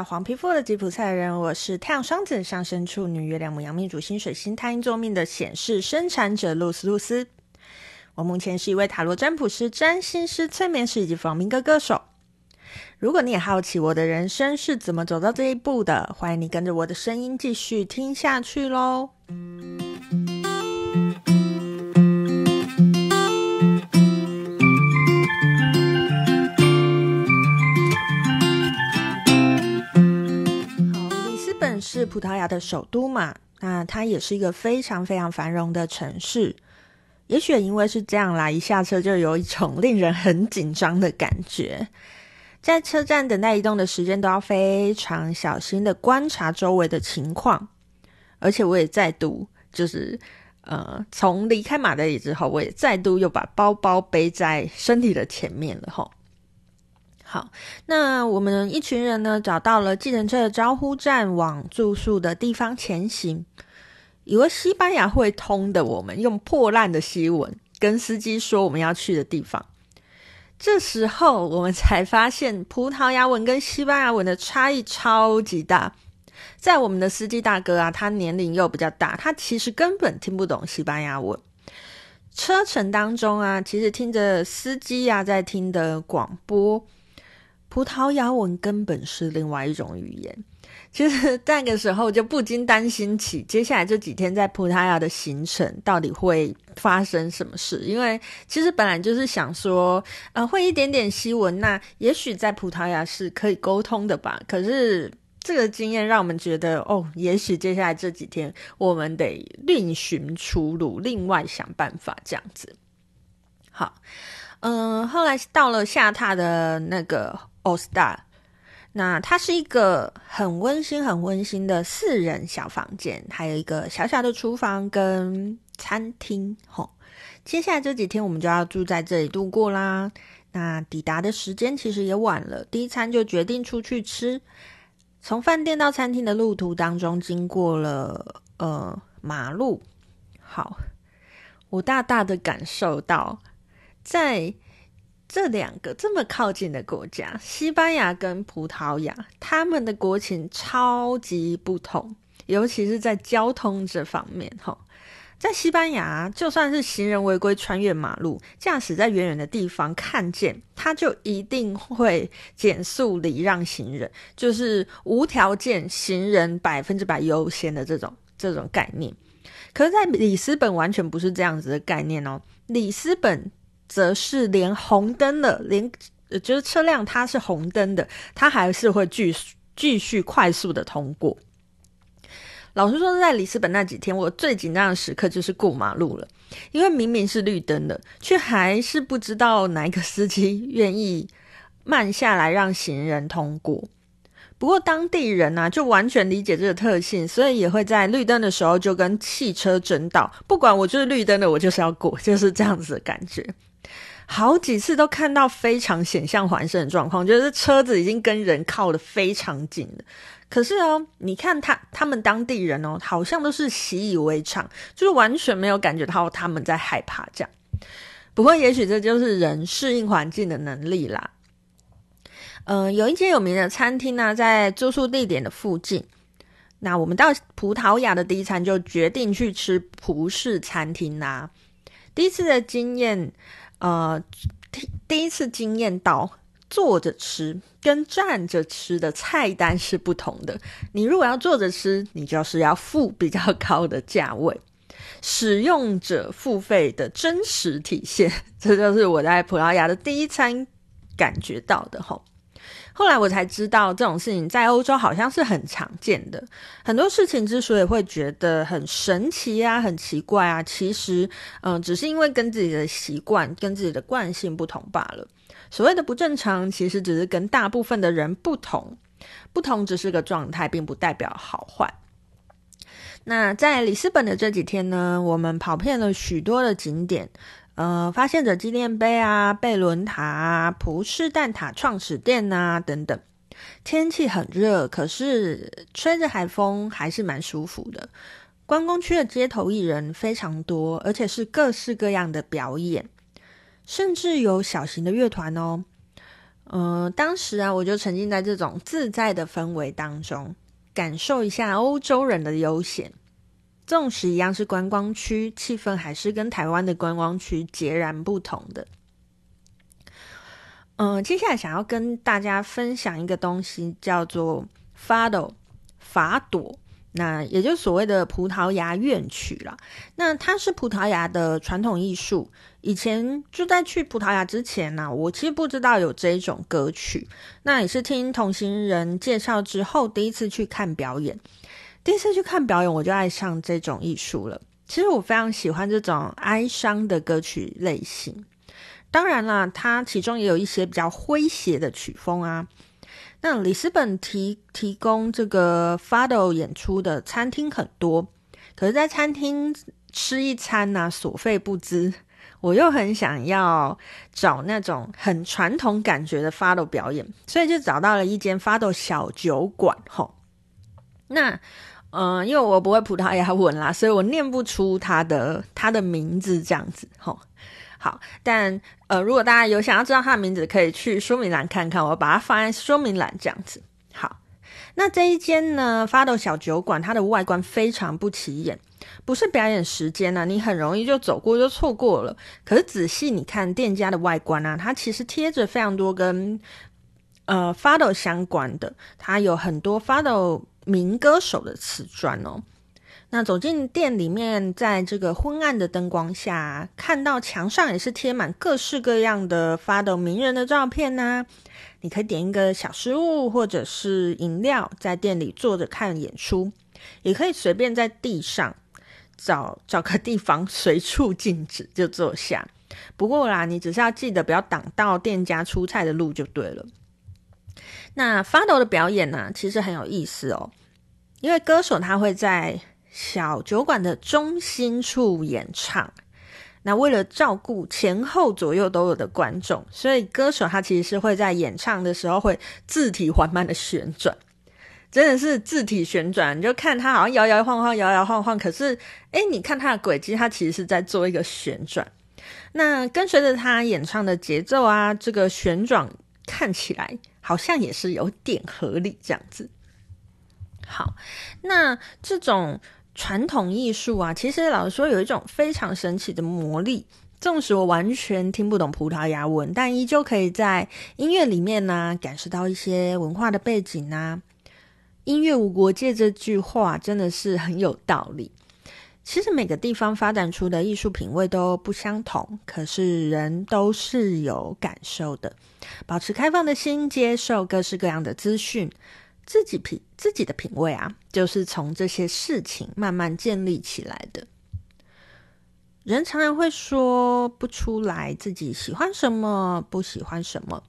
到黄皮肤的吉普赛人，我是太阳双子上升处女月亮母羊命主星水星太阴座命的显示生产者露丝露丝。我目前是一位塔罗占卜师、占星师、催眠师以及房民歌歌手。如果你也好奇我的人生是怎么走到这一步的，欢迎你跟着我的声音继续听下去喽。葡萄牙的首都嘛，那它也是一个非常非常繁荣的城市。也许因为是这样啦，一下车就有一种令人很紧张的感觉。在车站等待移动的时间，都要非常小心的观察周围的情况。而且我也再度，就是呃，从离开马德里之后，我也再度又把包包背在身体的前面了吼。好，那我们一群人呢，找到了计程车的招呼站，往住宿的地方前行。以为西班牙会通的，我们用破烂的西文跟司机说我们要去的地方。这时候我们才发现，葡萄牙文跟西班牙文的差异超级大。在我们的司机大哥啊，他年龄又比较大，他其实根本听不懂西班牙文。车程当中啊，其实听着司机啊在听的广播。葡萄牙文根本是另外一种语言，其实那个时候就不禁担心起接下来这几天在葡萄牙的行程到底会发生什么事。因为其实本来就是想说，呃，会一点点西文，那也许在葡萄牙是可以沟通的吧。可是这个经验让我们觉得，哦，也许接下来这几天我们得另寻出路，另外想办法这样子。好，嗯、后来到了下榻的那个。Hostal，那它是一个很温馨、很温馨的四人小房间，还有一个小小的厨房跟餐厅。吼，接下来这几天我们就要住在这里度过啦。那抵达的时间其实也晚了，第一餐就决定出去吃。从饭店到餐厅的路途当中，经过了呃马路。好，我大大的感受到在。这两个这么靠近的国家，西班牙跟葡萄牙，他们的国情超级不同，尤其是在交通这方面。哈，在西班牙，就算是行人违规穿越马路，驾驶在远远的地方看见，他就一定会减速礼让行人，就是无条件行人百分之百优先的这种这种概念。可是，在里斯本完全不是这样子的概念哦，里斯本。则是连红灯的，连就是车辆它是红灯的，它还是会继续继续快速的通过。老实说，在里斯本那几天，我最紧张的时刻就是过马路了，因为明明是绿灯的，却还是不知道哪一个司机愿意慢下来让行人通过。不过当地人呢、啊，就完全理解这个特性，所以也会在绿灯的时候就跟汽车争道，不管我就是绿灯的，我就是要过，就是这样子的感觉。好几次都看到非常险象环生的状况，就是车子已经跟人靠得非常近了。可是哦，你看他他们当地人哦，好像都是习以为常，就是完全没有感觉到他们在害怕这样。不过也许这就是人适应环境的能力啦。嗯、有一间有名的餐厅呢，在住宿地点的附近。那我们到葡萄牙的第一餐就决定去吃葡式餐厅啦。第一次的经验。呃，第第一次经验到坐着吃跟站着吃的菜单是不同的。你如果要坐着吃，你就是要付比较高的价位，使用者付费的真实体现。这就是我在葡萄牙的第一餐感觉到的吼。后来我才知道，这种事情在欧洲好像是很常见的。很多事情之所以会觉得很神奇啊、很奇怪啊，其实，嗯、只是因为跟自己的习惯、跟自己的惯性不同罢了。所谓的不正常，其实只是跟大部分的人不同，不同只是个状态，并不代表好坏。那在里斯本的这几天呢，我们跑遍了许多的景点。呃，发现者纪念碑啊，贝伦塔啊，葡式蛋挞创始店啊，等等。天气很热，可是吹着海风还是蛮舒服的。观光区的街头艺人非常多，而且是各式各样的表演，甚至有小型的乐团哦。呃，当时啊，我就沉浸在这种自在的氛围当中，感受一下欧洲人的悠闲。纵使一样是观光区，气氛还是跟台湾的观光区截然不同的。嗯、接下来想要跟大家分享一个东西，叫做 Fado 法朵。那也就是所谓的葡萄牙乐曲啦。那它是葡萄牙的传统艺术。以前就在去葡萄牙之前呢、我其实不知道有这一种歌曲。那也是听同行人介绍之后，第一次去看表演。第一次去看表演，我就爱上这种艺术了。其实我非常喜欢这种哀伤的歌曲类型。当然啦，它其中也有一些比较诙谐的曲风啊。那里斯本提提供这个 Fado 演出的餐厅很多，可是，在餐厅吃一餐呢、啊，所费不貲。我又很想要找那种很传统感觉的 Fado 表演，所以就找到了一间 Fado 小酒馆。吼，那嗯、因为我不会葡萄牙文啦，所以我念不出它的它的名字这样子。吼。好，但呃，如果大家有想要知道他的名字，可以去说明栏看看，我把它放在说明栏这样子。好，那这一间呢，Fado 小酒馆，它的外观非常不起眼，不是表演时间呢、啊，你很容易就走过就错过了。可是仔细你看店家的外观啊，它其实贴着非常多跟呃 Fado 相关的，它有很多 Fado 名歌手的瓷砖哦。那走进店里面，在这个昏暗的灯光下，看到墙上也是贴满各式各样的 Fado 名人的照片呢、啊。你可以点一个小食物或者是饮料，在店里坐着看演出，也可以随便在地上找找个地方随处静止就坐下。不过啦，你只是要记得不要挡到店家出菜的路就对了。那 Fado 的表演呢、其实很有意思哦，因为歌手他会在小酒馆的中心处演唱，那为了照顾前后左右都有的观众，所以歌手他其实是会在演唱的时候会自体缓慢的旋转，真的是自体旋转，你就看他好像摇摇晃晃，摇摇晃晃，可是诶，你看他的轨迹，他其实是在做一个旋转。那跟随着他演唱的节奏啊，这个旋转看起来好像也是有点合理这样子。好，那这种。传统艺术啊，其实老实说有一种非常神奇的魔力。纵使我完全听不懂葡萄牙文，但依旧可以在音乐里面呢、感受到一些文化的背景啊。音乐无国界这句话真的是很有道理。其实每个地方发展出的艺术品味都不相同，可是人都是有感受的。保持开放的心，接受各式各样的资讯。自己品自己的品味啊，就是从这些事情慢慢建立起来的。人常常会说不出来自己喜欢什么，不喜欢什么，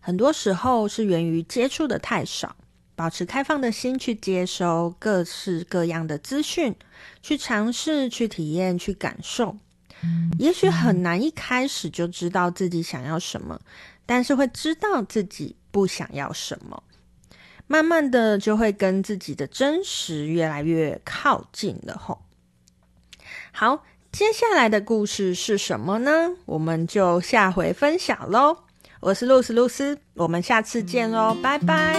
很多时候是源于接触的太少。保持开放的心，去接收各式各样的资讯，去尝试，去体验，去感受。也许很难一开始就知道自己想要什么，但是会知道自己不想要什么。慢慢的就会跟自己的真实越来越靠近了吼。好，接下来的故事是什么呢？我们就下回分享喽。我是露丝露丝，我们下次见喽，拜拜。